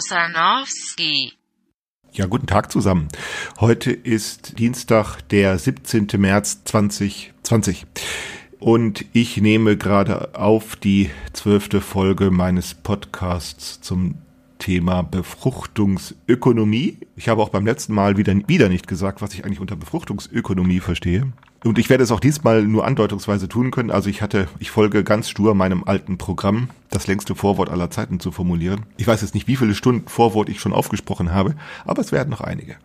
Klaus Kusanowski. Ja, guten Tag zusammen. Heute ist Dienstag, der 17. März 2020. Und ich nehme gerade auf die zwölfte Folge meines Podcasts zum Thema Befruchtungsökonomie. Ich habe auch beim letzten Mal wieder, wieder nicht gesagt, was ich eigentlich unter Befruchtungsökonomie verstehe. Und ich werde es auch diesmal nur andeutungsweise tun können. Also ich hatte, ich folge ganz stur meinem alten Programm, das längste Vorwort aller Zeiten zu formulieren. Ich weiß jetzt nicht, wie viele Stunden Vorwort ich schon aufgesprochen habe, aber es werden noch einige.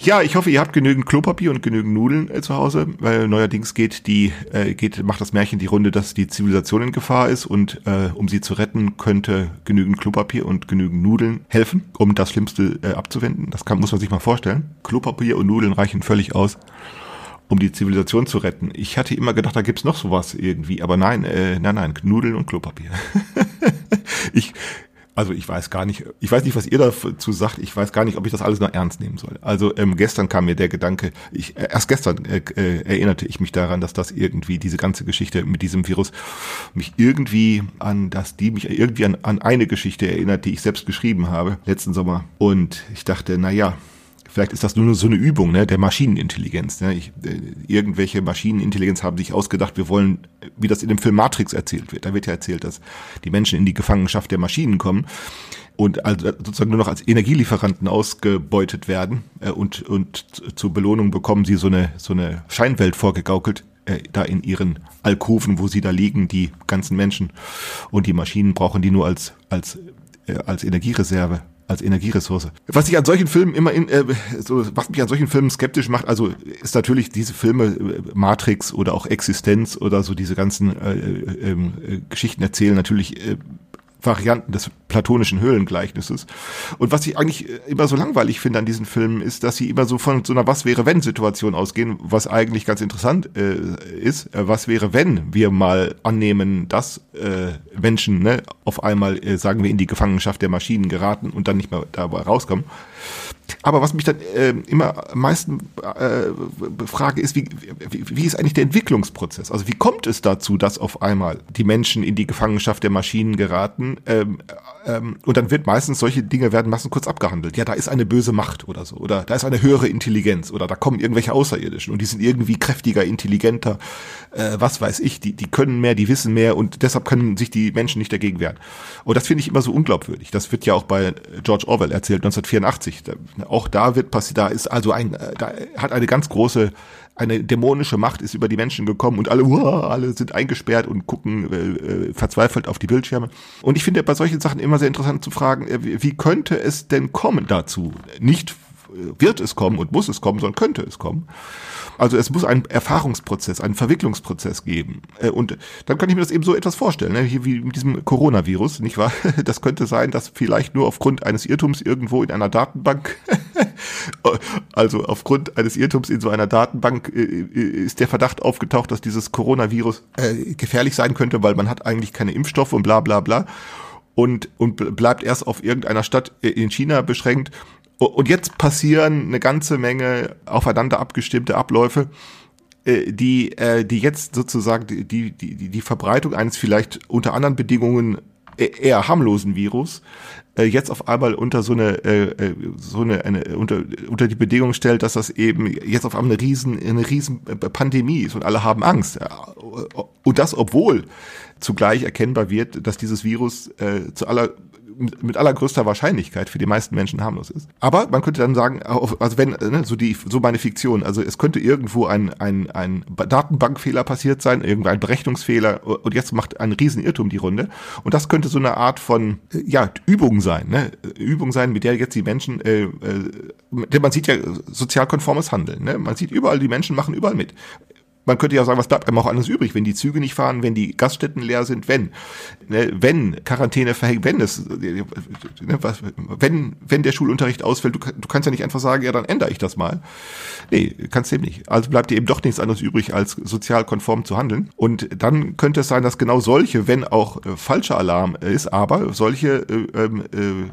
Ja, ich hoffe, ihr habt genügend Klopapier und genügend Nudeln äh, zu Hause, weil neuerdings geht die, äh, geht, macht das Märchen die Runde, dass die Zivilisation in Gefahr ist und äh, um sie zu retten, könnte genügend Klopapier und genügend Nudeln helfen, um das Schlimmste äh, abzuwenden. Das kann, muss man sich mal vorstellen. Klopapier und Nudeln reichen völlig aus um die Zivilisation zu retten. Ich hatte immer gedacht, da gibt's noch sowas irgendwie, aber nein, äh, nein, nein, Nudeln und Klopapier. ich, also ich weiß gar nicht, ich weiß nicht, was ihr dazu sagt. Ich weiß gar nicht, ob ich das alles noch ernst nehmen soll. Also ähm, gestern kam mir der Gedanke, ich, äh, erst gestern äh, äh, erinnerte ich mich daran, dass das irgendwie diese ganze Geschichte mit diesem Virus mich irgendwie an, dass die mich irgendwie an, an eine Geschichte erinnert, die ich selbst geschrieben habe letzten Sommer. Und ich dachte, na ja, vielleicht ist das nur so eine Übung ne, der Maschinenintelligenz. Ne? Ich, äh, irgendwelche Maschinenintelligenz haben sich ausgedacht, wir wollen, wie das in dem Film Matrix erzählt wird. Da wird ja erzählt, dass die Menschen in die Gefangenschaft der Maschinen kommen und also sozusagen nur noch als Energielieferanten ausgebeutet werden äh, und, und zur Belohnung bekommen sie so eine, so eine Scheinwelt vorgegaukelt, äh, da in ihren Alkoven, wo sie da liegen, die ganzen Menschen und die Maschinen brauchen die nur als, als, äh, als Energiereserve als Energieressource. Was ich an solchen Filmen immer in, äh, so, was mich an solchen Filmen skeptisch macht, also ist natürlich diese Filme äh, Matrix oder auch Existenz oder so diese ganzen äh, äh, äh, Geschichten erzählen natürlich äh, Varianten des platonischen Höhlengleichnisses. Und was ich eigentlich äh, immer so langweilig finde an diesen Filmen, ist, dass sie immer so von so einer Was wäre wenn Situation ausgehen, was eigentlich ganz interessant äh, ist. Äh, was wäre wenn wir mal annehmen, dass äh, Menschen ne, auf einmal, äh, sagen wir, in die Gefangenschaft der Maschinen geraten und dann nicht mehr dabei rauskommen. Aber was mich dann äh, immer am meisten äh, frage, ist, wie, wie, wie ist eigentlich der Entwicklungsprozess? Also wie kommt es dazu, dass auf einmal die Menschen in die Gefangenschaft der Maschinen geraten? Ähm, ähm, und dann wird meistens solche Dinge werden meistens kurz abgehandelt. Ja, da ist eine böse Macht oder so. Oder da ist eine höhere Intelligenz. Oder da kommen irgendwelche Außerirdischen und die sind irgendwie kräftiger, intelligenter, äh, was weiß ich. Die, die können mehr, die wissen mehr und deshalb können sich die Menschen nicht dagegen wehren. Und das finde ich immer so unglaubwürdig. Das wird ja auch bei George Orwell erzählt, 1984. Da, auch da wird passiert, da ist also ein, äh, da hat eine ganz große, eine dämonische Macht ist über die Menschen gekommen und alle, uah, alle sind eingesperrt und gucken äh, äh, verzweifelt auf die Bildschirme. Und ich finde bei solchen Sachen immer sehr interessant zu fragen, äh, wie könnte es denn kommen dazu? Nicht wird es kommen und muss es kommen, sondern könnte es kommen. Also es muss einen Erfahrungsprozess, einen Verwicklungsprozess geben. Äh, und dann kann ich mir das eben so etwas vorstellen, ne? hier wie mit diesem Coronavirus, nicht wahr? Das könnte sein, dass vielleicht nur aufgrund eines Irrtums irgendwo in einer Datenbank, also aufgrund eines Irrtums in so einer Datenbank äh, äh, ist der Verdacht aufgetaucht, dass dieses Coronavirus gefährlich sein könnte, weil man hat eigentlich keine Impfstoffe und bla bla bla. Und, und bleibt erst auf irgendeiner Stadt in China beschränkt. Und jetzt passieren eine ganze Menge aufeinander abgestimmte Abläufe, äh, die, äh, die jetzt sozusagen die, die, die, Verbreitung eines vielleicht unter anderen Bedingungen eher harmlosen Virus äh, jetzt auf einmal unter so eine äh, so eine, eine unter unter die Bedingung stellt, dass das eben jetzt auf einmal eine riesen eine riesen Pandemie ist und alle haben Angst. Und das obwohl zugleich erkennbar wird, dass dieses Virus äh, zu aller mit allergrößter Wahrscheinlichkeit für die meisten Menschen harmlos ist. Aber man könnte dann sagen, also wenn, ne, so die, so meine Fiktion, also es könnte irgendwo ein, ein, ein Datenbankfehler passiert sein, irgendein Berechnungsfehler und jetzt macht ein Riesenirrtum die Runde. Und das könnte so eine Art von, ja, Übung sein, ne? Übung sein, mit der jetzt die Menschen, äh, äh, denn man sieht ja sozialkonformes Handeln, ne? Man sieht überall, die Menschen machen überall mit man könnte ja sagen, was bleibt einem auch alles übrig, wenn die Züge nicht fahren, wenn die Gaststätten leer sind, wenn, ne, wenn Quarantäne verhängt, wenn es, ne, was, wenn, wenn der Schulunterricht ausfällt, du, du, kannst ja nicht einfach sagen, ja, dann ändere ich das mal. Nee, kannst eben nicht. Also bleibt dir eben doch nichts anderes übrig, als sozial konform zu handeln. Und dann könnte es sein, dass genau solche, wenn auch äh, falscher Alarm ist, aber solche äh, ähm, äh,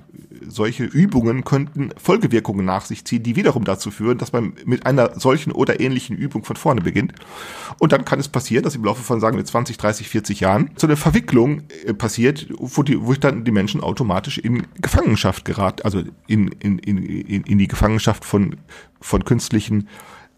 solche Übungen könnten Folgewirkungen nach sich ziehen, die wiederum dazu führen, dass man mit einer solchen oder ähnlichen Übung von vorne beginnt. Und dann kann es passieren, dass im Laufe von, sagen wir, 20, 30, 40 Jahren so eine Verwicklung äh, passiert, wo, die, wo dann die Menschen automatisch in Gefangenschaft geraten, also in, in, in, in die Gefangenschaft von, von künstlichen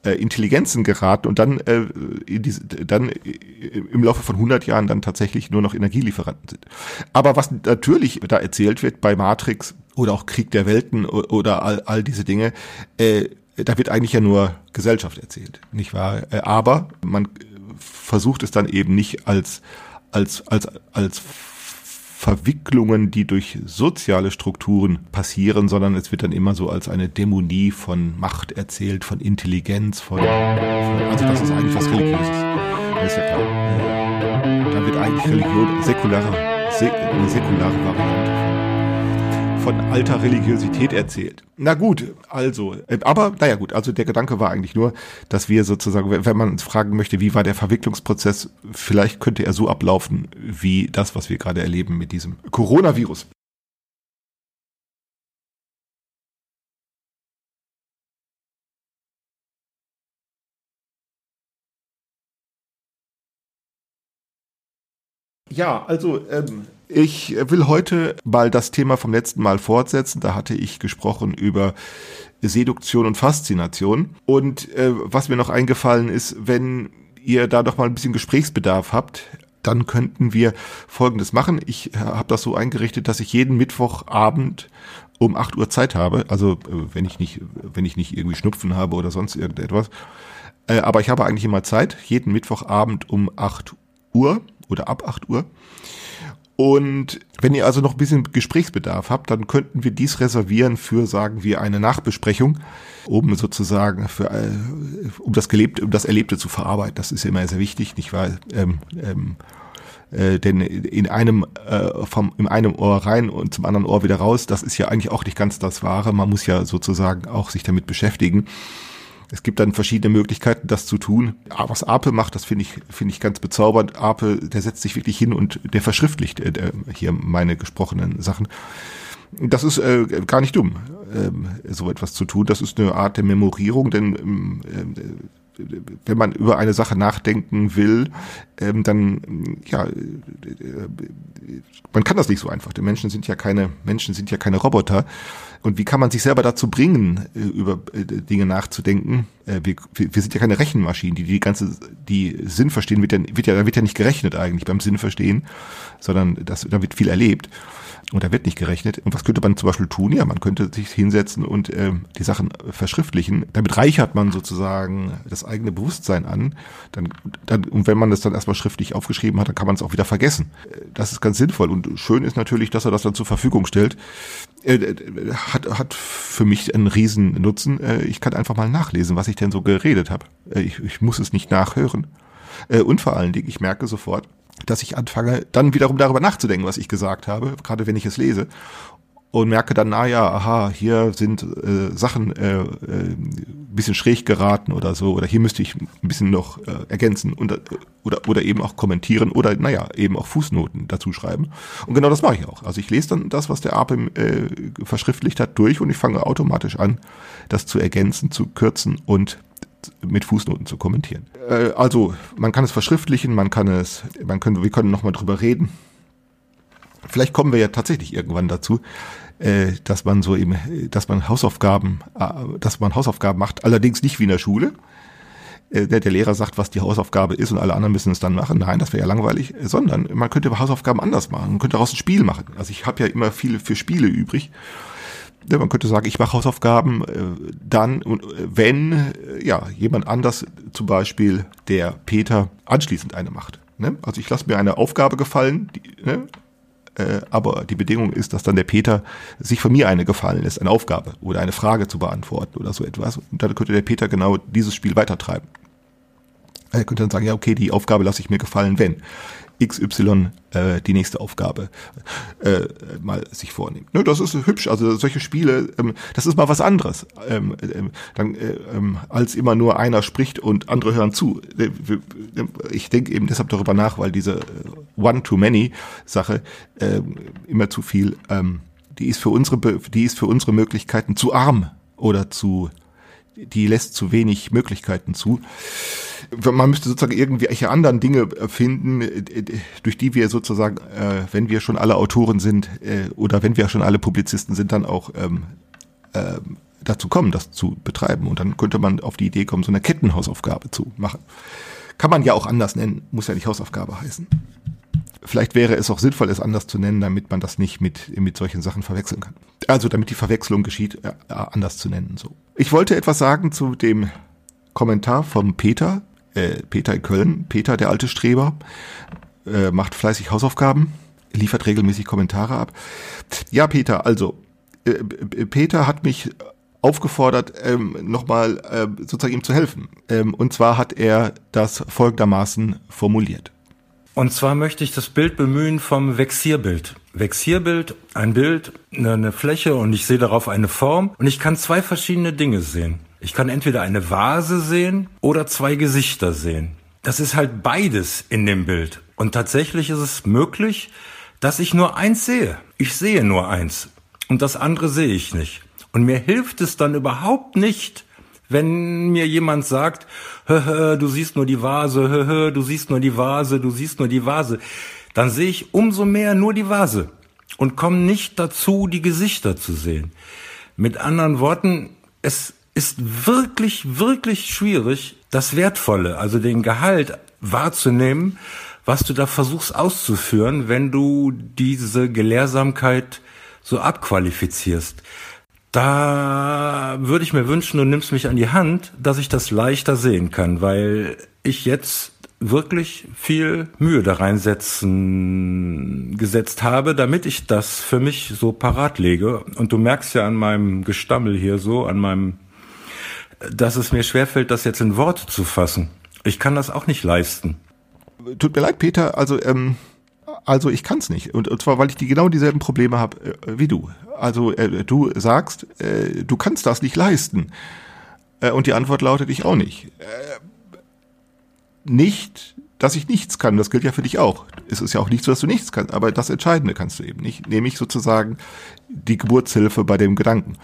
äh, Intelligenzen geraten und dann, äh, diese, dann im Laufe von 100 Jahren dann tatsächlich nur noch Energielieferanten sind. Aber was natürlich da erzählt wird bei Matrix oder auch Krieg der Welten oder all, all diese Dinge, äh, da wird eigentlich ja nur Gesellschaft erzählt, nicht wahr? Äh, aber man versucht es dann eben nicht als als als als Verwicklungen, die durch soziale Strukturen passieren, sondern es wird dann immer so als eine Dämonie von Macht erzählt, von Intelligenz, von, von also das ist eigentlich was Religiöses. Das ist ja klar. Da wird eigentlich Religion säkulare, eine säkulare Variante von alter Religiosität erzählt. Na gut, also, äh, aber naja gut, also der Gedanke war eigentlich nur, dass wir sozusagen, wenn man uns fragen möchte, wie war der Verwicklungsprozess, vielleicht könnte er so ablaufen wie das, was wir gerade erleben mit diesem Coronavirus. Ja, also ähm, ich will heute mal das Thema vom letzten Mal fortsetzen. Da hatte ich gesprochen über Seduktion und Faszination. Und äh, was mir noch eingefallen ist, wenn ihr da doch mal ein bisschen Gesprächsbedarf habt, dann könnten wir Folgendes machen. Ich äh, habe das so eingerichtet, dass ich jeden Mittwochabend um 8 Uhr Zeit habe. Also äh, wenn ich nicht, wenn ich nicht irgendwie Schnupfen habe oder sonst irgendetwas. Äh, aber ich habe eigentlich immer Zeit, jeden Mittwochabend um 8 Uhr oder ab 8 Uhr. Und wenn ihr also noch ein bisschen Gesprächsbedarf habt, dann könnten wir dies reservieren für, sagen wir, eine Nachbesprechung, um sozusagen für, äh, um das Gelebte, um das Erlebte zu verarbeiten. Das ist immer sehr wichtig, nicht wahr? Ähm, ähm, äh, denn in einem äh, vom in einem Ohr rein und zum anderen Ohr wieder raus, das ist ja eigentlich auch nicht ganz das Wahre. Man muss ja sozusagen auch sich damit beschäftigen. Es gibt dann verschiedene Möglichkeiten, das zu tun. Was Ape macht, das finde ich, finde ich ganz bezaubernd. Ape, der setzt sich wirklich hin und der verschriftlicht äh, hier meine gesprochenen Sachen. Das ist äh, gar nicht dumm, äh, so etwas zu tun. Das ist eine Art der Memorierung, denn ähm, äh, wenn man über eine Sache nachdenken will, ähm, dann ja, äh, man kann das nicht so einfach. Die Menschen sind ja keine Menschen sind ja keine Roboter. Und wie kann man sich selber dazu bringen, äh, über äh, Dinge nachzudenken? Wir, wir sind ja keine Rechenmaschinen, die die ganze die Sinn verstehen wird ja, wird ja da wird ja nicht gerechnet eigentlich beim Sinn verstehen, sondern das da wird viel erlebt. Und da wird nicht gerechnet. Und was könnte man zum Beispiel tun? Ja, man könnte sich hinsetzen und äh, die Sachen verschriftlichen. Damit reichert man sozusagen das eigene Bewusstsein an. Dann, dann, und wenn man das dann erstmal schriftlich aufgeschrieben hat, dann kann man es auch wieder vergessen. Das ist ganz sinnvoll. Und schön ist natürlich, dass er das dann zur Verfügung stellt. Äh, äh hat, hat für mich einen riesen Nutzen. Äh, ich kann einfach mal nachlesen, was ich denn so geredet habe. Äh, ich, ich muss es nicht nachhören. Äh, und vor allen Dingen, ich merke sofort, dass ich anfange, dann wiederum darüber nachzudenken, was ich gesagt habe, gerade wenn ich es lese. Und merke dann, na ja, aha, hier sind äh, Sachen äh, äh, ein bisschen schräg geraten oder so, oder hier müsste ich ein bisschen noch äh, ergänzen und, äh, oder, oder eben auch kommentieren oder, naja, eben auch Fußnoten dazu schreiben. Und genau das mache ich auch. Also ich lese dann das, was der APIM äh, verschriftlicht hat, durch und ich fange automatisch an, das zu ergänzen, zu kürzen und mit Fußnoten zu kommentieren. Äh, also man kann es verschriftlichen, man kann es, man können, wir können nochmal drüber reden. Vielleicht kommen wir ja tatsächlich irgendwann dazu, äh, dass man so eben, dass man Hausaufgaben, äh, dass man Hausaufgaben macht, allerdings nicht wie in der Schule. Äh, der, Lehrer sagt, was die Hausaufgabe ist und alle anderen müssen es dann machen. Nein, das wäre ja langweilig, sondern man könnte Hausaufgaben anders machen. Man könnte daraus ein Spiel machen. Also ich habe ja immer viele für Spiele übrig man könnte sagen, ich mache Hausaufgaben äh, dann, äh, wenn äh, ja jemand anders, zum Beispiel der Peter, anschließend eine macht. Ne? Also ich lasse mir eine Aufgabe gefallen, die, ne? aber die Bedingung ist, dass dann der Peter sich von mir eine gefallen lässt, eine Aufgabe oder eine Frage zu beantworten oder so etwas. Und dann könnte der Peter genau dieses Spiel weitertreiben. Er könnte dann sagen, ja, okay, die Aufgabe lasse ich mir gefallen, wenn. XY äh, die nächste Aufgabe äh, mal sich vornimmt. Ne, das ist hübsch. Also solche Spiele, ähm, das ist mal was anderes, ähm, ähm, dann, äh, ähm, als immer nur einer spricht und andere hören zu. Äh, ich denke eben deshalb darüber nach, weil diese äh, One-to-Many-Sache äh, immer zu viel ähm, die ist für unsere, die ist für unsere Möglichkeiten zu arm oder zu, die lässt zu wenig Möglichkeiten zu. Man müsste sozusagen irgendwelche anderen Dinge finden, durch die wir sozusagen, äh, wenn wir schon alle Autoren sind äh, oder wenn wir schon alle Publizisten sind, dann auch ähm, äh, dazu kommen, das zu betreiben. Und dann könnte man auf die Idee kommen, so eine Kettenhausaufgabe zu machen. Kann man ja auch anders nennen, muss ja nicht Hausaufgabe heißen. Vielleicht wäre es auch sinnvoll, es anders zu nennen, damit man das nicht mit, mit solchen Sachen verwechseln kann. Also damit die Verwechslung geschieht, äh, anders zu nennen. So. Ich wollte etwas sagen zu dem Kommentar vom Peter, äh, Peter in Köln. Peter, der alte Streber, äh, macht fleißig Hausaufgaben, liefert regelmäßig Kommentare ab. Ja, Peter, also äh, Peter hat mich aufgefordert, ähm, nochmal äh, sozusagen ihm zu helfen. Ähm, und zwar hat er das folgendermaßen formuliert. Und zwar möchte ich das Bild bemühen vom Vexierbild. Vexierbild, ein Bild, eine Fläche und ich sehe darauf eine Form und ich kann zwei verschiedene Dinge sehen. Ich kann entweder eine Vase sehen oder zwei Gesichter sehen. Das ist halt beides in dem Bild. Und tatsächlich ist es möglich, dass ich nur eins sehe. Ich sehe nur eins. Und das andere sehe ich nicht. Und mir hilft es dann überhaupt nicht, wenn mir jemand sagt, hö, hö, du siehst nur die Vase, hö, hö, du siehst nur die Vase, du siehst nur die Vase, dann sehe ich umso mehr nur die Vase und komme nicht dazu, die Gesichter zu sehen. Mit anderen Worten, es ist wirklich, wirklich schwierig, das Wertvolle, also den Gehalt wahrzunehmen, was du da versuchst auszuführen, wenn du diese Gelehrsamkeit so abqualifizierst. Da würde ich mir wünschen, du nimmst mich an die Hand, dass ich das leichter sehen kann, weil ich jetzt wirklich viel Mühe da reinsetzen gesetzt habe, damit ich das für mich so parat lege. Und du merkst ja an meinem Gestammel hier so, an meinem, dass es mir schwerfällt, das jetzt in Worte zu fassen. Ich kann das auch nicht leisten. Tut mir leid, Peter. Also ähm, also ich kann es nicht. Und, und zwar, weil ich die genau dieselben Probleme habe äh, wie du. Also äh, du sagst, äh, du kannst das nicht leisten. Äh, und die Antwort lautet, ich auch nicht. Nicht, dass ich nichts kann, das gilt ja für dich auch. Es ist ja auch nicht so, dass du nichts kannst, aber das Entscheidende kannst du eben nicht, nämlich sozusagen die Geburtshilfe bei dem Gedanken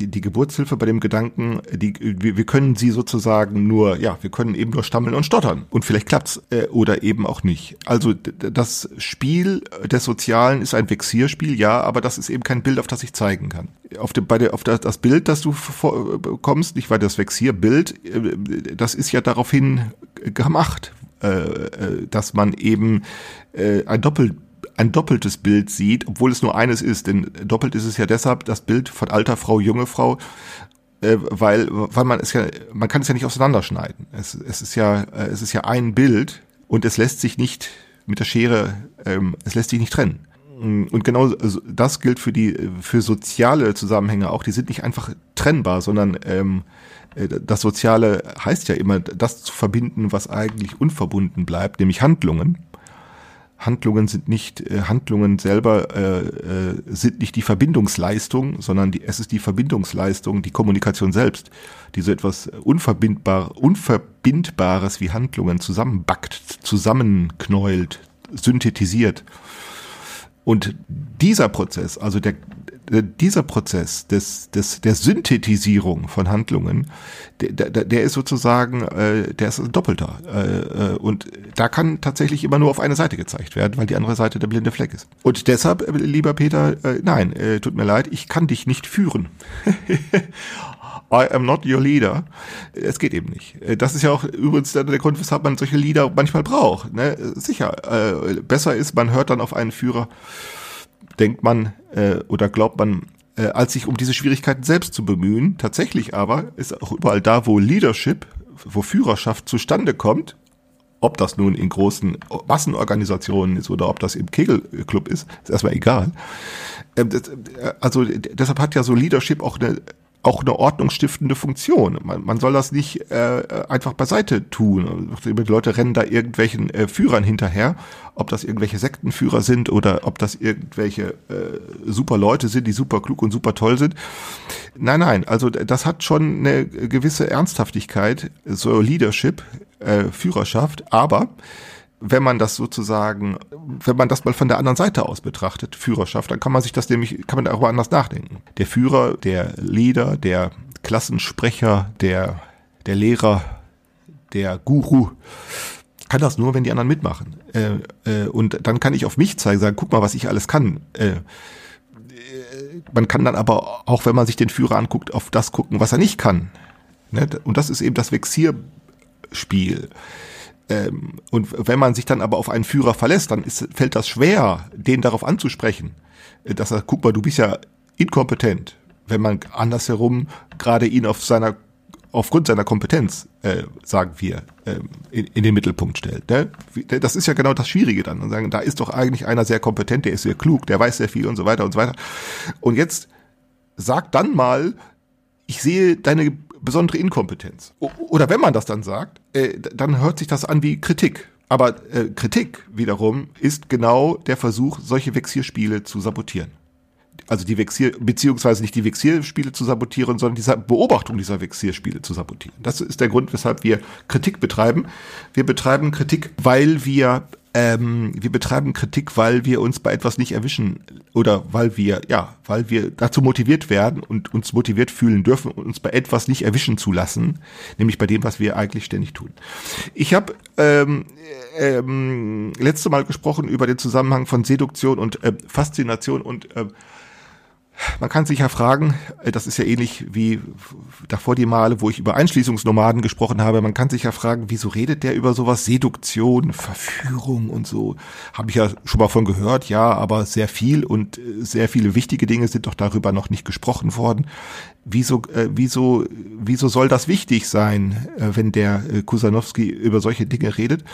die, Geburtshilfe bei dem Gedanken, die, wir, wir können sie sozusagen nur, ja, wir können eben nur stammeln und stottern. Und vielleicht klappt's äh, oder eben auch nicht. Also das Spiel des Sozialen ist ein Vexierspiel, ja, aber das ist eben kein Bild, auf das ich zeigen kann. Auf, dem, bei der, auf das, das Bild, das du bekommst, nicht weil das Vexierbild, äh, das ist ja daraufhin gemacht, äh, äh dass man eben äh, ein Doppel ein doppeltes Bild sieht, obwohl es nur eines ist. Denn doppelt ist es ja deshalb das Bild von alter Frau, junge Frau, äh, weil, weil man es ja, man kann es ja nicht auseinanderschneiden. Es, es ist ja, äh, es ist ja ein Bild und es lässt sich nicht mit der Schere, ähm, es lässt sich nicht trennen. Und genau das gilt für die, für soziale Zusammenhänge auch. Die sind nicht einfach trennbar, sondern ähm, äh, das Soziale heißt ja immer, das zu verbinden, was eigentlich unverbunden bleibt, nämlich Handlungen. Handlungen sind nicht, äh, Handlungen selber äh, äh, sind nicht die Verbindungsleistung, sondern die, es ist die Verbindungsleistung, die Kommunikation selbst, die so etwas unverbindbar, Unverbindbares wie Handlungen zusammenbackt, zusammenknäult, synthetisiert. Und dieser Prozess, also der, äh, dieser Prozess des, des, der Synthetisierung von Handlungen, der, der, der ist sozusagen, äh, der ist doppelter. Äh, äh, und da kann tatsächlich immer nur auf eine Seite gezeigt werden, weil die andere Seite der blinde Fleck ist. Und deshalb, äh, lieber Peter, äh, nein, äh, tut mir leid, ich kann dich nicht führen. I am not your leader. Es geht eben nicht. Äh, das ist ja auch übrigens der Grund, weshalb man solche Lieder manchmal braucht. Ne? Sicher, äh, besser ist, man hört dann auf einen Führer, denkt man äh, oder glaubt man, äh, als sich um diese Schwierigkeiten selbst zu bemühen. Tatsächlich aber ist auch überall da, wo Leadership, wo Führerschaft zustande kommt, ob das nun in großen Massenorganisationen ist oder ob das im Kegelclub ist, ist erstmal egal. Ähm, äh, also deshalb hat ja so Leadership auch eine auch eine ordnungsstiftende Funktion. Man, man soll das nicht äh, einfach beiseite tun. Die Leute rennen da irgendwelchen äh, Führern hinterher, ob das irgendwelche Sektenführer sind oder ob das irgendwelche äh, super Leute sind, die super klug und super toll sind. Nein, nein, also das hat schon eine gewisse Ernsthaftigkeit, so Leadership, äh, Führerschaft, aber wenn man das sozusagen, wenn man das mal von der anderen Seite aus betrachtet, Führerschaft, dann kann man sich das nämlich, kann man darüber anders nachdenken. Der Führer, der Leader, der Klassensprecher, der, der Lehrer, der Guru, kann das nur, wenn die anderen mitmachen. Äh, äh, und dann kann ich auf mich zeigen, sagen, guck mal, was ich alles kann. Äh, man kann dann aber auch, wenn man sich den Führer anguckt, auf das gucken, was er nicht kann. Ne? Und das ist eben das Vexierspiel. Ähm, und wenn man sich dann aber auf einen Führer verlässt, dann ist, fällt das schwer, den darauf anzusprechen. Äh, dass er, guck mal, du bist ja inkompetent. Wenn man andersherum gerade ihn auf seiner aufgrund seiner Kompetenz, äh, sagen wir, äh, in, in den Mittelpunkt stellt. Ne? Das ist ja genau das Schwierige dann. Und sagen, da ist doch eigentlich einer sehr kompetent, der ist sehr klug, der weiß sehr viel und so weiter und so weiter. Und jetzt sag dann mal, ich sehe deine besondere Inkompetenz. Oder wenn man das dann sagt, äh, dann hört sich das an wie Kritik. Aber äh, Kritik wiederum ist genau der Versuch, solche Vexierspiele zu sabotieren also die Vexier, beziehungsweise nicht die Vexierspiele zu sabotieren, sondern diese Beobachtung dieser Vexierspiele zu sabotieren. Das ist der Grund, weshalb wir Kritik betreiben. Wir betreiben Kritik, weil wir ähm, wir betreiben Kritik, weil wir uns bei etwas nicht erwischen oder weil wir, ja, weil wir dazu motiviert werden und uns motiviert fühlen dürfen, uns bei etwas nicht erwischen zu lassen, nämlich bei dem, was wir eigentlich ständig tun. Ich habe ähm, ähm, letzte Mal gesprochen über den Zusammenhang von Seduktion und äh, Faszination und äh, man kann sich ja fragen, äh, das ist ja ähnlich wie davor die Male, wo ich über Einschließungsnomaden gesprochen habe, man kann sich ja fragen, wieso redet der über sowas? Seduktion, Verführung und so. Habe ich ja schon mal von gehört, ja, aber sehr viel und äh, sehr viele wichtige Dinge sind doch darüber noch nicht gesprochen worden. Wieso, äh, wieso, wieso soll das wichtig sein, äh, wenn der äh, Kusanowski über solche Dinge redet?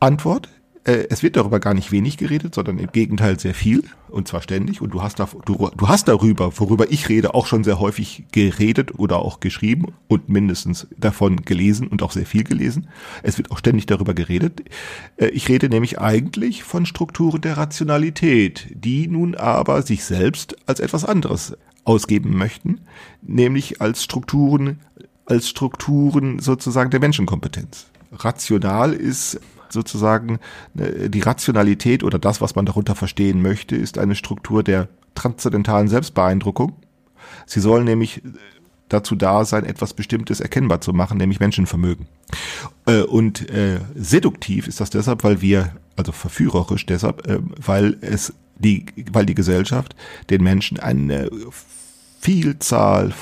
Antwort, äh, es wird darüber gar nicht wenig geredet, sondern im Gegenteil sehr viel und zwar ständig. Und du hast, da, du, du hast darüber, worüber ich rede, auch schon sehr häufig geredet oder auch geschrieben und mindestens davon gelesen und auch sehr viel gelesen. Es wird auch ständig darüber geredet. Äh, ich rede nämlich eigentlich von Strukturen der Rationalität, die nun aber sich selbst als etwas anderes ausgeben möchten, nämlich als Strukturen, als Strukturen sozusagen der Menschenkompetenz. Rational ist sozusagen äh, die Rationalität oder das, was man darunter verstehen möchte, ist eine Struktur der transzendentalen Selbstbeeindruckung. Sie soll nämlich äh, dazu da sein, etwas Bestimmtes erkennbar zu machen, nämlich Menschenvermögen. Äh, und seduktiv ist das deshalb, weil wir, also verführerisch deshalb, weil es die, weil die Gesellschaft den Menschen eine Vielzahl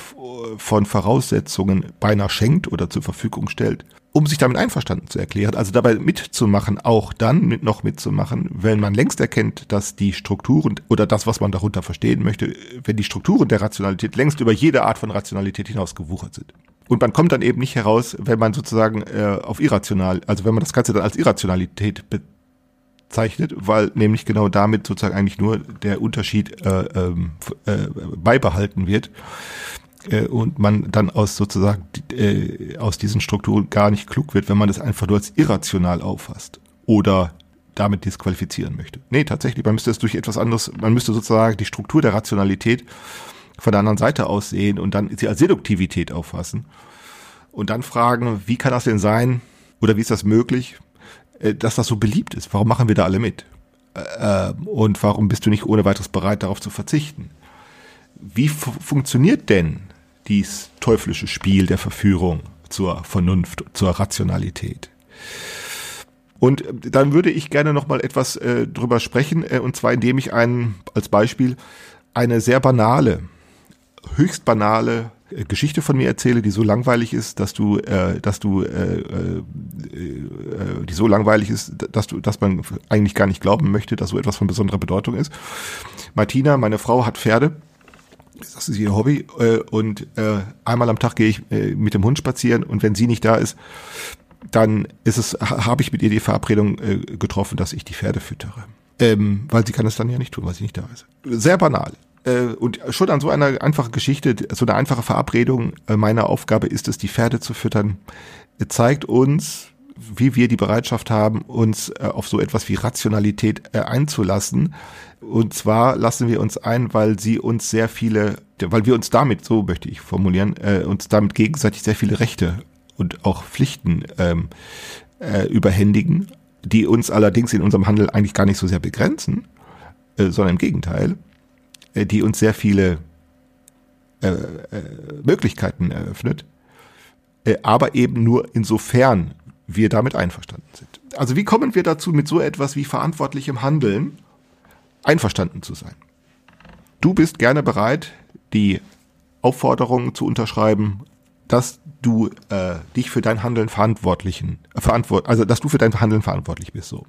von Voraussetzungen beinahe schenkt oder zur Verfügung stellt, um sich damit einverstanden zu erklären, also dabei mitzumachen, auch dann mit noch mitzumachen, wenn man längst erkennt, dass die Strukturen oder das, was man darunter verstehen möchte, wenn die Strukturen der Rationalität längst über jede Art von Rationalität hinaus gewuchert sind. Und man kommt dann eben nicht heraus, wenn man sozusagen äh, auf irrational, also wenn man das Ganze dann als Irrationalität bezeichnet, weil nämlich genau damit sozusagen eigentlich nur der Unterschied äh, ähm, äh, beibehalten wird äh, und man dann aus sozusagen äh, aus diesen Strukturen gar nicht klug wird, wenn man das einfach nur als irrational auffasst oder damit disqualifizieren möchte. Nee, tatsächlich, man müsste es durch etwas anderes, man müsste sozusagen die Struktur der Rationalität von der anderen Seite aus sehen und dann sie als Seduktivität auffassen und dann fragen, wie kann das denn sein oder wie ist das möglich, äh, dass das so beliebt ist? Warum machen wir da alle mit? Äh, und warum bist du nicht ohne weiteres bereit, darauf zu verzichten? Wie funktioniert denn dies teuflische Spiel der Verführung zur Vernunft, zur Rationalität. Und äh, dann würde ich gerne noch mal etwas äh, drüber sprechen, äh, und zwar indem ich einen, als Beispiel eine sehr banale, höchst banale äh, Geschichte von mir erzähle, die so langweilig ist, dass du, äh, dass du, äh, äh, die so langweilig ist, dass du, dass man eigentlich gar nicht glauben möchte, dass so etwas von besonderer Bedeutung ist. Martina, meine Frau, hat Pferde das ist ihr Hobby äh, und äh, einmal am Tag gehe ich äh, mit dem Hund spazieren und wenn sie nicht da ist, dann ist es, habe ich mit ihr die Verabredung äh, getroffen, dass ich die Pferde füttere. Ähm, weil sie kann es dann ja nicht tun, weil sie nicht da ist. Sehr banal. Äh, und schon an so einer einfachen Geschichte, so eine einfache Verabredung, äh, meine Aufgabe ist es, die Pferde zu füttern, zeigt uns, wie wir die Bereitschaft haben, uns äh, auf so etwas wie Rationalität äh, einzulassen. Und zwar lassen wir uns ein, weil sie uns sehr viele, weil wir uns damit, so möchte ich formulieren, äh, uns damit gegenseitig sehr viele Rechte und auch Pflichten ähm, äh, überhändigen die uns allerdings in unserem Handel eigentlich gar nicht so sehr begrenzen, äh, sondern im Gegenteil, äh, die uns sehr viele äh, äh, Möglichkeiten eröffnet, äh, aber eben nur insofern wir damit einverstanden sind. Also wie kommen wir dazu, mit so etwas wie verantwortlichem Handeln einverstanden zu sein? Du bist gerne bereit, die Aufforderung zu unterschreiben, dass du äh, dich für dein Handeln verantwortlichen, äh, verantwort, also dass du für dein Handeln verantwortlich bist. So.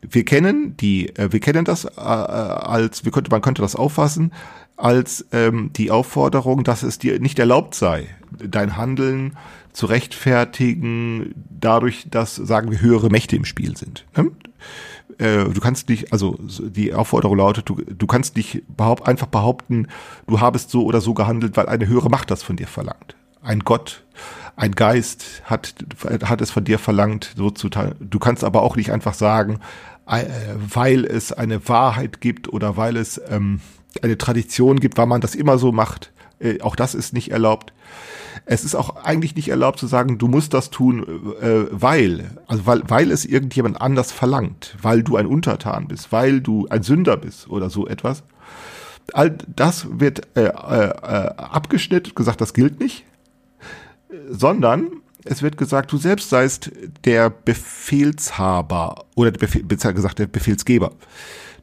Wir kennen die, äh, wir kennen das äh, als, wir könnte, man könnte das auffassen als ähm, die Aufforderung, dass es dir nicht erlaubt sei, dein Handeln zu rechtfertigen, dadurch, dass, sagen wir, höhere Mächte im Spiel sind. Ne? Äh, du kannst nicht, also die Aufforderung lautet, du, du kannst nicht behaupt, einfach behaupten, du habest so oder so gehandelt, weil eine höhere Macht das von dir verlangt. Ein Gott, ein Geist hat, hat es von dir verlangt, so zu. Du kannst aber auch nicht einfach sagen, äh, weil es eine Wahrheit gibt oder weil es ähm, eine Tradition gibt, weil man das immer so macht. Äh, auch das ist nicht erlaubt. Es ist auch eigentlich nicht erlaubt zu sagen, du musst das tun, äh, weil, also weil, weil es irgendjemand anders verlangt, weil du ein Untertan bist, weil du ein Sünder bist oder so etwas. All das wird äh, äh, abgeschnitten, gesagt, das gilt nicht, sondern es wird gesagt, du selbst seist der Befehlshaber oder der Befehl, besser gesagt der Befehlsgeber.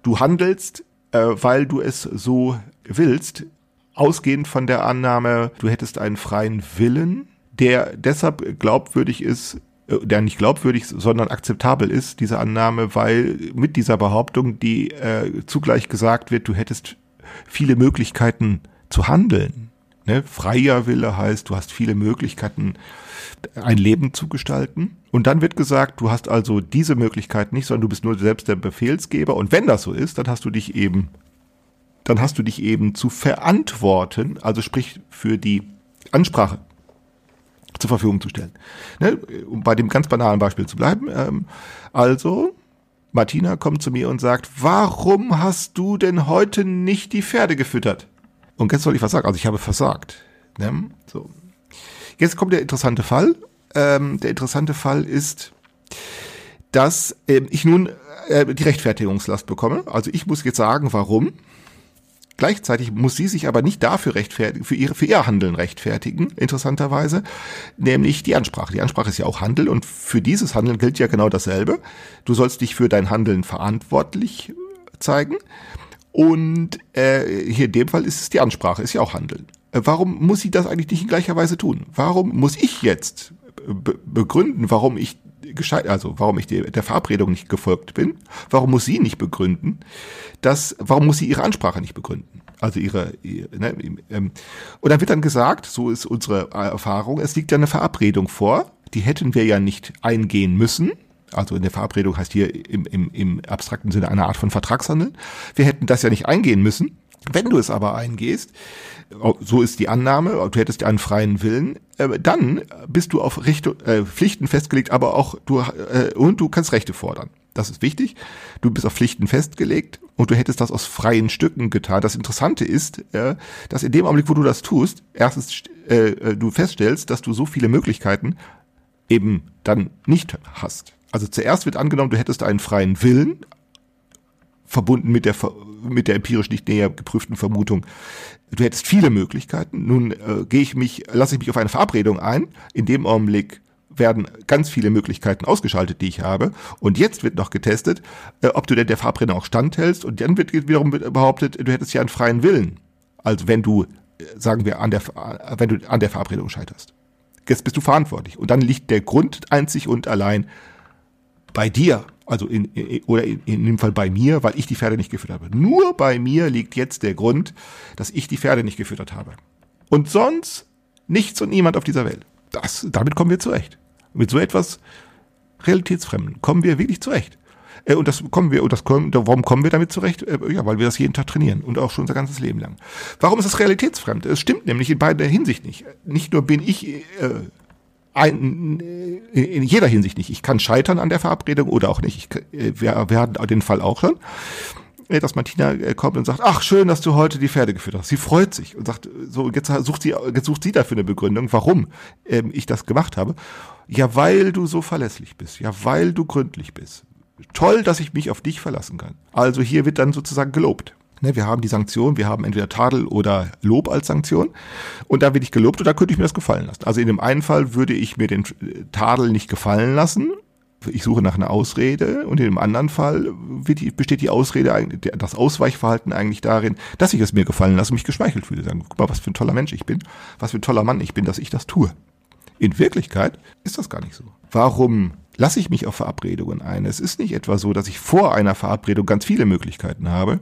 Du handelst, äh, weil du es so willst, ausgehend von der Annahme, du hättest einen freien Willen, der deshalb glaubwürdig ist, äh, der nicht glaubwürdig, sondern akzeptabel ist, diese Annahme, weil mit dieser Behauptung, die äh, zugleich gesagt wird, du hättest viele Möglichkeiten zu handeln. Ne? Freier Wille heißt, du hast viele Möglichkeiten, ein Leben zu gestalten. Und dann wird gesagt, du hast also diese Möglichkeit nicht, sondern du bist nur selbst der Befehlsgeber. Und wenn das so ist, dann hast du dich eben dann hast du dich eben zu verantworten, also sprich für die Ansprache zur Verfügung zu stellen. Ne, um bei dem ganz banalen Beispiel zu bleiben. Ähm, also, Martina kommt zu mir und sagt, warum hast du denn heute nicht die Pferde gefüttert? Und jetzt soll ich was sagen. Also ich habe versagt. Ne? So. Jetzt kommt der interessante Fall. Ähm, der interessante Fall ist, dass äh, ich nun äh, die Rechtfertigungslast bekomme. Also ich muss jetzt sagen, warum. Gleichzeitig muss sie sich aber nicht dafür rechtfertigen, für, ihre, für ihr Handeln rechtfertigen, interessanterweise, nämlich die Ansprache. Die Ansprache ist ja auch Handel und für dieses Handeln gilt ja genau dasselbe. Du sollst dich für dein Handeln verantwortlich zeigen und äh, hier in dem Fall ist es die Ansprache, ist ja auch Handeln. Äh, warum muss sie das eigentlich nicht in gleicher Weise tun? Warum muss ich jetzt begründen, warum ich gescheit, also warum ich der, Verabredung nicht gefolgt bin. Warum muss sie nicht begründen? dass, warum muss sie ihre Ansprache nicht begründen? Also ihre, ne, ähm, und dann wird dann gesagt, so ist unsere Erfahrung, es liegt ja eine Verabredung vor, die hätten wir ja nicht eingehen müssen. Also in der Verabredung heißt hier im, im, im abstrakten Sinne eine Art von Vertragshandel. Wir hätten das ja nicht eingehen müssen. Wenn du es aber eingehst, so ist die Annahme, du hättest einen freien Willen, äh, dann bist du auf Rechte, äh, Pflichten festgelegt, aber auch du äh, und du kannst Rechte fordern. Das ist wichtig. Du bist auf Pflichten festgelegt und du hättest das aus freien Stücken getan. Das Interessante ist, äh, dass in dem Augenblick, wo du das tust, erstens äh, äh, du feststellst, dass du so viele Möglichkeiten eben dann nicht hast. Also zuerst wird angenommen, du hättest einen freien Willen, verbunden mit der, mit der empirisch nicht näher geprüften Vermutung, du hättest viele Möglichkeiten. Nun äh, gehe ich mich, lasse ich mich auf eine Verabredung ein. In dem Augenblick werden ganz viele Möglichkeiten ausgeschaltet, die ich habe. Und jetzt wird noch getestet, äh, ob du denn der Verabredung auch standhältst. Und dann wird wiederum behauptet, du hättest ja einen freien Willen. Also wenn du, äh, sagen wir, an der, äh, wenn du an der Verabredung scheiterst. Jetzt bist du verantwortlich. Und dann liegt der Grund einzig und allein bei dir also in, oder in, in dem Fall bei mir, weil ich die Pferde nicht gefüttert habe. Nur bei mir liegt jetzt der Grund, dass ich die Pferde nicht gefüttert habe. Und sonst nichts und niemand auf dieser Welt. Das, damit kommen wir zurecht. Mit so etwas Realitätsfremden kommen wir wirklich zurecht. Äh, und das kommen wir, und das kommen, warum kommen wir damit zurecht? Äh, ja, weil wir das jeden Tag trainieren und auch schon unser ganzes Leben lang. Warum ist das realitätsfremd? Es stimmt nämlich in beider Hinsicht nicht. Nicht nur bin ich äh, ein, in jeder Hinsicht nicht. Ich kann scheitern an der Verabredung oder auch nicht. Ich, äh, wir, wir hatten den Fall auch schon. äh, dass Martina äh, kommt und sagt, ach schön, dass du heute die Pferde geführt hast. Sie freut sich und sagt, so jetzt sucht sie, jetzt sucht sie dafür eine Begründung, warum ähm, ich das gemacht habe. Ja, weil du so verlässlich bist. Ja, weil du gründlich bist. Toll, dass ich mich auf dich verlassen kann. Also hier wird dann sozusagen gelobt. Ne, wir haben die Sanktion, wir haben entweder Tadel oder Lob als Sanktion. Und da werde ich gelobt und da könnte ich mir das gefallen lassen. Also in dem einen Fall würde ich mir den Tadel nicht gefallen lassen. Ich suche nach einer Ausrede und in dem anderen Fall besteht die Ausrede, das Ausweichverhalten eigentlich darin, dass ich es mir gefallen lasse mich geschmeichelt fühle. Sagen, guck mal, was für ein toller Mensch ich bin, was für ein toller Mann ich bin, dass ich das tue. In Wirklichkeit ist das gar nicht so. Warum lasse ich mich auf Verabredungen ein? Es ist nicht etwa so, dass ich vor einer Verabredung ganz viele Möglichkeiten habe,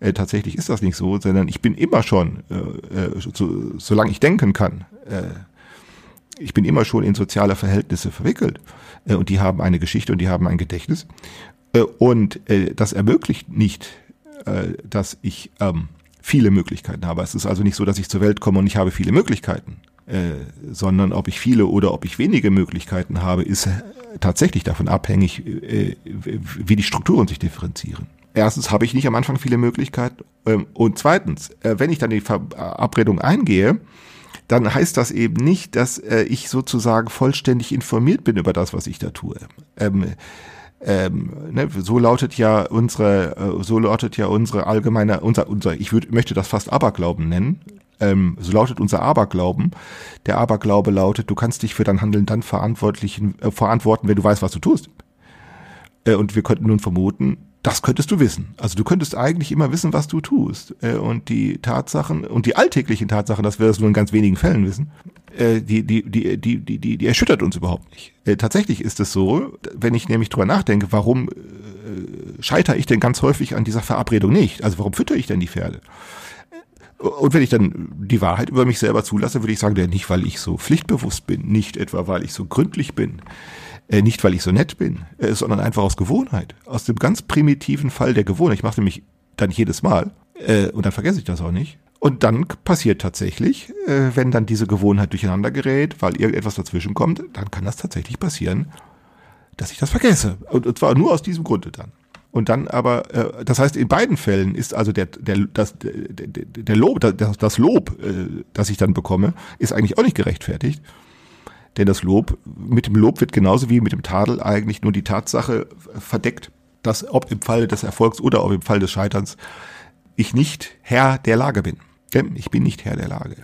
äh, tatsächlich ist das nicht so, sondern ich bin immer schon, äh, äh, so, solange ich denken kann, äh, ich bin immer schon in soziale Verhältnisse verwickelt. Äh, und die haben eine Geschichte und die haben ein Gedächtnis. Äh, und äh, das ermöglicht nicht, äh, dass ich ähm, viele Möglichkeiten habe. Es ist also nicht so, dass ich zur Welt komme und ich habe viele Möglichkeiten. Äh, sondern ob ich viele oder ob ich wenige Möglichkeiten habe, ist tatsächlich davon abhängig, äh, wie die Strukturen sich differenzieren erstens habe ich nicht am Anfang viele Möglichkeiten ähm, und zweitens, äh, wenn ich dann die Verabredung eingehe, dann heißt das eben nicht, dass äh, ich sozusagen vollständig informiert bin über das, was ich da tue. Ähm, ähm, ne, so lautet ja unsere, äh, so lautet ja unsere allgemeine, unser, unser, ich würd, möchte das fast Aberglauben nennen. Ähm, so lautet unser Aberglauben. Der Aberglaube lautet, du kannst dich für dein Handeln dann verantwortlichen, äh, verantworten, wenn du weißt, was du tust. Äh, und wir könnten nun vermuten, das könntest du wissen. Also du könntest eigentlich immer wissen, was du tust. Äh, und die Tatsachen und die alltäglichen Tatsachen, dass wir das nur in ganz wenigen Fällen wissen, äh, die, die, die, die, die, die, die erschüttert uns überhaupt nicht. Äh, tatsächlich ist es so, wenn ich nämlich drüber nachdenke, warum scheitere ich denn ganz häufig an dieser Verabredung nicht? Also warum fütter ich denn die Pferde? Und wenn ich dann die Wahrheit über mich selber zulasse, würde ich sagen, ja, nicht, weil ich so pflichtbewusst bin, nicht etwa, weil ich so gründlich bin, äh, nicht, weil ich so nett bin, äh, sondern einfach aus Gewohnheit. Aus dem ganz primitiven Fall der Gewohnheit. Ich mache nämlich dann jedes Mal äh, und dann vergesse ich das auch nicht. Und dann passiert tatsächlich, äh, wenn dann diese Gewohnheit durcheinander gerät, weil irgendetwas dazwischen kommt, dann kann das tatsächlich passieren, dass ich das vergesse. Und, und zwar nur aus diesem Grunde dann. Und dann aber, äh, das heißt, in beiden Fällen ist also der, der, das, der, der Lob, das, das Lob, äh, das ich dann bekomme, ist eigentlich auch nicht gerechtfertigt. Denn das Lob, mit dem Lob wird genauso wie mit dem Tadel eigentlich nur die Tatsache verdeckt, dass ob im Fall des Erfolgs oder ob im Fall des Scheiterns ich nicht Herr der Lage bin. Ich bin nicht Herr der Lage.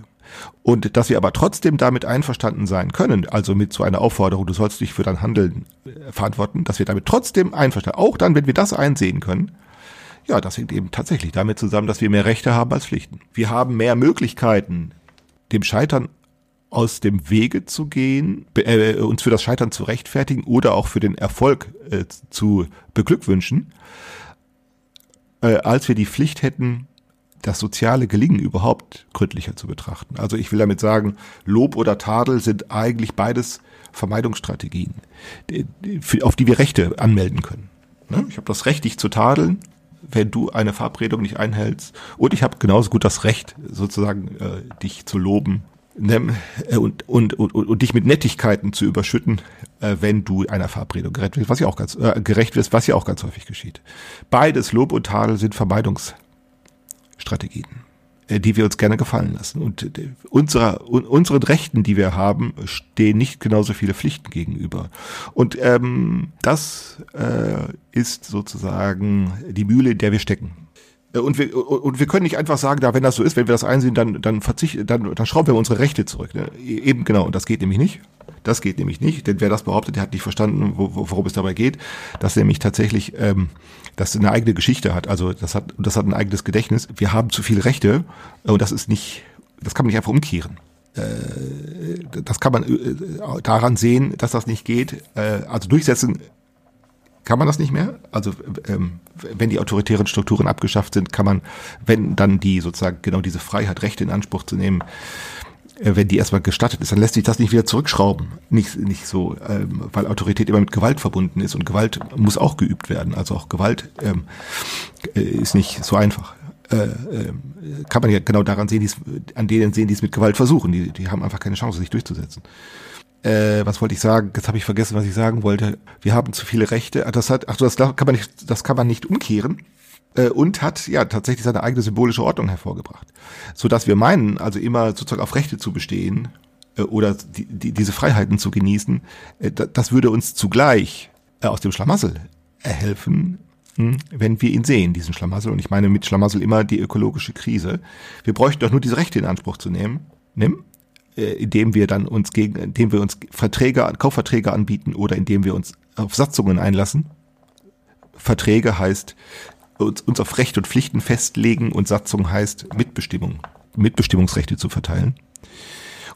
Und dass wir aber trotzdem damit einverstanden sein können, also mit so einer Aufforderung, du sollst dich für dein Handeln äh, verantworten, dass wir damit trotzdem einverstanden, auch dann, wenn wir das einsehen können, ja, das hängt eben tatsächlich damit zusammen, dass wir mehr Rechte haben als Pflichten. Wir haben mehr Möglichkeiten, dem Scheitern aus dem Wege zu gehen, äh, uns für das Scheitern zu rechtfertigen oder auch für den Erfolg äh, zu beglückwünschen, äh, als wir die Pflicht hätten, das soziale Gelingen überhaupt gründlicher zu betrachten. Also ich will damit sagen, Lob oder Tadel sind eigentlich beides Vermeidungsstrategien, auf die wir Rechte anmelden können. Ne? Ich habe das Recht, dich zu tadeln, wenn du eine Verabredung nicht einhältst. Und ich habe genauso gut das Recht, sozusagen äh, dich zu loben und, und, und, und dich mit Nettigkeiten zu überschütten, äh, wenn du einer Verabredung gerecht wirst, was ja auch ganz äh, gerecht wirst, was ja auch ganz häufig geschieht. Beides Lob und Tadel sind Vermeidungsstrategien, äh, die wir uns gerne gefallen lassen. Und äh, unserer, un, unseren Rechten, die wir haben, stehen nicht genauso viele Pflichten gegenüber. Und ähm, das äh, ist sozusagen die Mühle, in der wir stecken. Äh, und wir, und wir können nicht einfach sagen, da, wenn das so ist, wenn wir das einsehen, dann, dann verzichten, dann, dann schrauben wir unsere Rechte zurück. Ne? E, eben genau, und das geht nämlich nicht. Das geht nämlich nicht, denn wer das behauptet, der hat nicht verstanden, wo, worum es dabei geht, dass nämlich tatsächlich ähm, das eine eigene Geschichte hat. Also das hat, das hat ein eigenes Gedächtnis. Wir haben zu viele Rechte und das ist nicht, das kann man nicht einfach umkehren äh, das kann man äh, daran sehen, dass das nicht geht. Also durchsetzen kann man das nicht mehr. Also ähm, wenn die autoritären Strukturen abgeschafft sind, kann man, wenn dann die sozusagen genau diese Freiheit, Rechte in Anspruch zu nehmen, äh, wenn die erstmal gestattet ist, dann lässt sich das nicht wieder zurückschrauben. Nicht, nicht so, ähm, weil Autorität immer mit Gewalt verbunden ist und Gewalt muss auch geübt werden. Also auch Gewalt ähm, äh, ist nicht so einfach. Äh, äh, kann man ja genau daran sehen, die's, an denen sehen, die es mit Gewalt versuchen. Die, die haben einfach keine Chance, sich durchzusetzen äh, was wollte ich sagen? Jetzt habe ich vergessen, was ich sagen wollte. Wir haben zu viele Rechte. Das hat, ach, das kann man nicht, das kann man nicht umkehren. äh, und hat ja tatsächlich seine eigene symbolische Ordnung hervorgebracht, so dass wir meinen, also immer sozusagen auf Rechte zu bestehen äh, oder die, die, diese Freiheiten zu genießen, äh, das würde uns zugleich aus dem Schlamassel helfen, hm, wenn wir ihn sehen, diesen Schlamassel. Und ich meine mit Schlamassel immer die ökologische Krise. Wir bräuchten doch nur diese Rechte in Anspruch zu nehmen. Nimm, äh, indem wir dann uns gegen, indem wir uns Verträge, Kaufverträge anbieten oder indem wir uns auf Satzungen einlassen. Verträge heißt uns, uns auf Rechte und Pflichten festlegen und Satzung heißt Mitbestimmung, Mitbestimmungsrechte zu verteilen.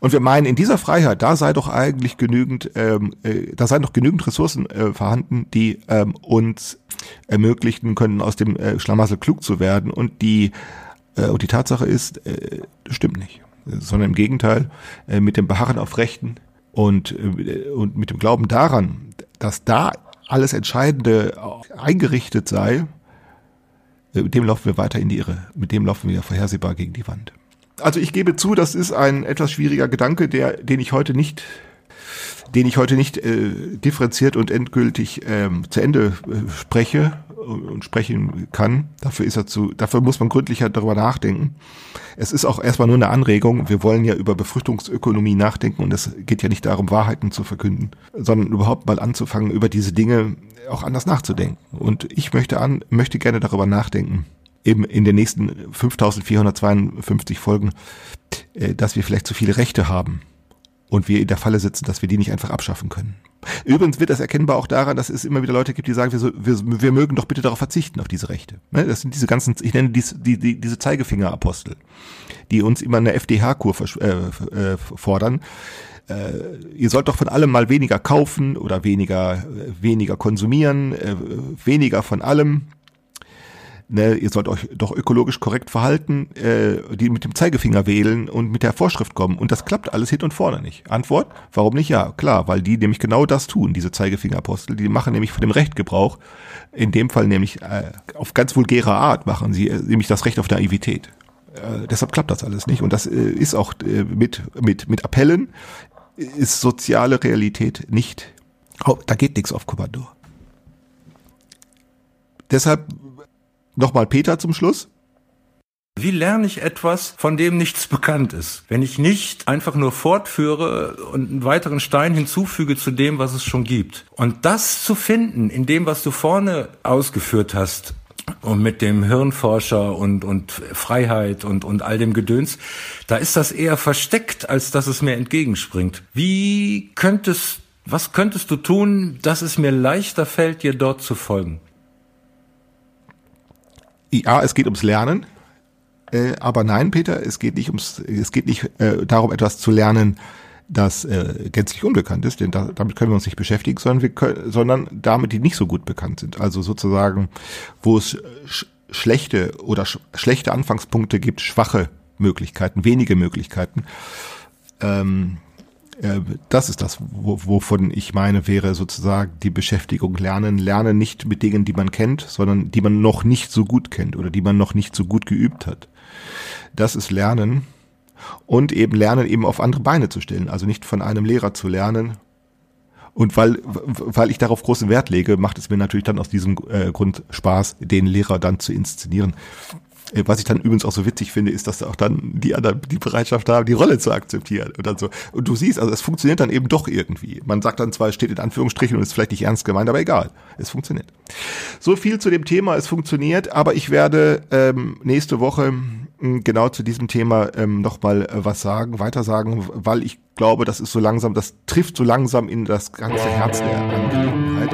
Und wir meinen, in dieser Freiheit, da sei doch eigentlich genügend, ähm, äh, da seien doch genügend Ressourcen äh, vorhanden, die ähm, uns ermöglichen können, aus dem äh, Schlamassel klug zu werden. Und die, äh, und die Tatsache ist, äh, stimmt nicht. Sondern im Gegenteil, äh, mit dem Beharren auf Rechten und, äh, und mit dem Glauben daran, dass da alles Entscheidende eingerichtet sei, äh, mit dem laufen wir weiter in die Irre. Mit dem laufen wir vorhersehbar gegen die Wand also ich gebe zu, das ist ein etwas schwieriger Gedanke, der, den ich heute nicht den ich heute nicht äh, differenziert und endgültig ähm, zu Ende äh, spreche und, sprechen kann. Dafür ist er zu, dafür muss man gründlicher darüber nachdenken. Es ist auch erstmal nur eine Anregung. Wir wollen ja über Befruchtungsökonomie nachdenken und es geht ja nicht darum, Wahrheiten zu verkünden, sondern überhaupt mal anzufangen, über diese Dinge auch anders nachzudenken. Und ich möchte an, möchte gerne darüber nachdenken eben in den nächsten 5452 Folgen, äh, dass wir vielleicht zu viele Rechte haben und wir in der Falle sitzen, dass wir die nicht einfach abschaffen können. Übrigens wird das erkennbar auch daran, dass es immer wieder Leute gibt, die sagen, wir, wir, wir mögen doch bitte darauf verzichten, auf diese Rechte. Ne, das sind diese ganzen, ich nenne dies, die, die, diese Zeigefingerapostel, die uns immer eine FDH-Kur äh, äh, fordern. Äh, ihr sollt doch von allem mal weniger kaufen oder weniger, äh, weniger konsumieren, äh, weniger von allem ne, ihr sollt euch doch ökologisch korrekt verhalten, äh, die mit dem Zeigefinger wählen und mit der Vorschrift kommen. Und das klappt alles hin und vorne nicht. Antwort, warum nicht? Ja, klar, weil die nämlich genau das tun, diese Zeigefingerpostel. Die machen nämlich von dem Recht Gebrauch. In dem Fall nämlich äh, auf ganz vulgäre Art machen sie äh, nämlich das Recht auf Naivität. Äh, deshalb klappt das alles nicht. Und das äh, ist auch äh, mit, mit, mit Appellen ist soziale Realität nicht. Oh, da geht nichts auf Kommando. Deshalb Nochmal Peter zum Schluss. Wie lerne ich etwas, von dem nichts bekannt ist? Wenn ich nicht einfach nur fortführe und einen weiteren Stein hinzufüge zu dem, was es schon gibt. Und das zu finden in dem, was du vorne ausgeführt hast, und mit dem Hirnforscher und, und Freiheit und, und all dem Gedöns, da ist das eher versteckt, als dass es mir entgegenspringt. Wie könntest, was könntest du tun, dass es mir leichter fällt, dir dort zu folgen? Ja, es geht ums Lernen. Äh, aber nein, Peter, es geht nicht ums, es geht nicht äh, darum, etwas zu lernen, das äh, gänzlich unbekannt ist, denn da, damit können wir uns nicht beschäftigen, sondern wir können, sondern damit, die nicht so gut bekannt sind. Also sozusagen, wo es sch schlechte oder sch schlechte Anfangspunkte gibt, schwache Möglichkeiten, wenige Möglichkeiten. Ähm, äh, das ist das, wovon ich meine, wäre sozusagen die Beschäftigung lernen. Lernen nicht mit Dingen, die man kennt, sondern die man noch nicht so gut kennt oder die man noch nicht so gut geübt hat. Das ist Lernen und eben Lernen eben auf andere Beine zu stellen. Also nicht von einem Lehrer zu lernen. Und weil, weil ich darauf großen Wert lege, macht es mir natürlich dann aus diesem äh, Grund Spaß, den Lehrer dann zu inszenieren. Äh, was ich dann übrigens auch so witzig finde, ist, dass auch dann die anderen die Bereitschaft haben, die Rolle zu akzeptieren und dann so. Und du siehst, also es funktioniert dann eben doch irgendwie. Man sagt dann zwar, steht in Anführungsstrichen und ist vielleicht nicht ernst gemeint, aber egal, es funktioniert. So viel zu dem Thema, es funktioniert, aber ich werde ähm, nächste Woche hm, genau zu diesem Thema ähm, nochmal äh, was sagen, weiter sagen, weil ich glaube, das ist so langsam, das trifft so langsam in das ganze Herz der Angelegenheit.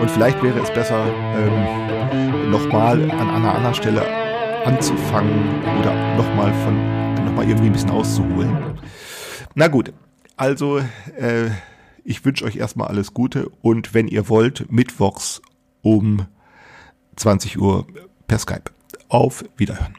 Und vielleicht wäre es besser, ähm, nochmal an einer anderen Stelle anzufangen oder nochmal von nochmal irgendwie ein bisschen auszuholen. Na gut, also äh, ich wünsche euch erstmal alles Gute und wenn ihr wollt, mittwochs um 20 Uhr per Skype. Auf Wiederhören.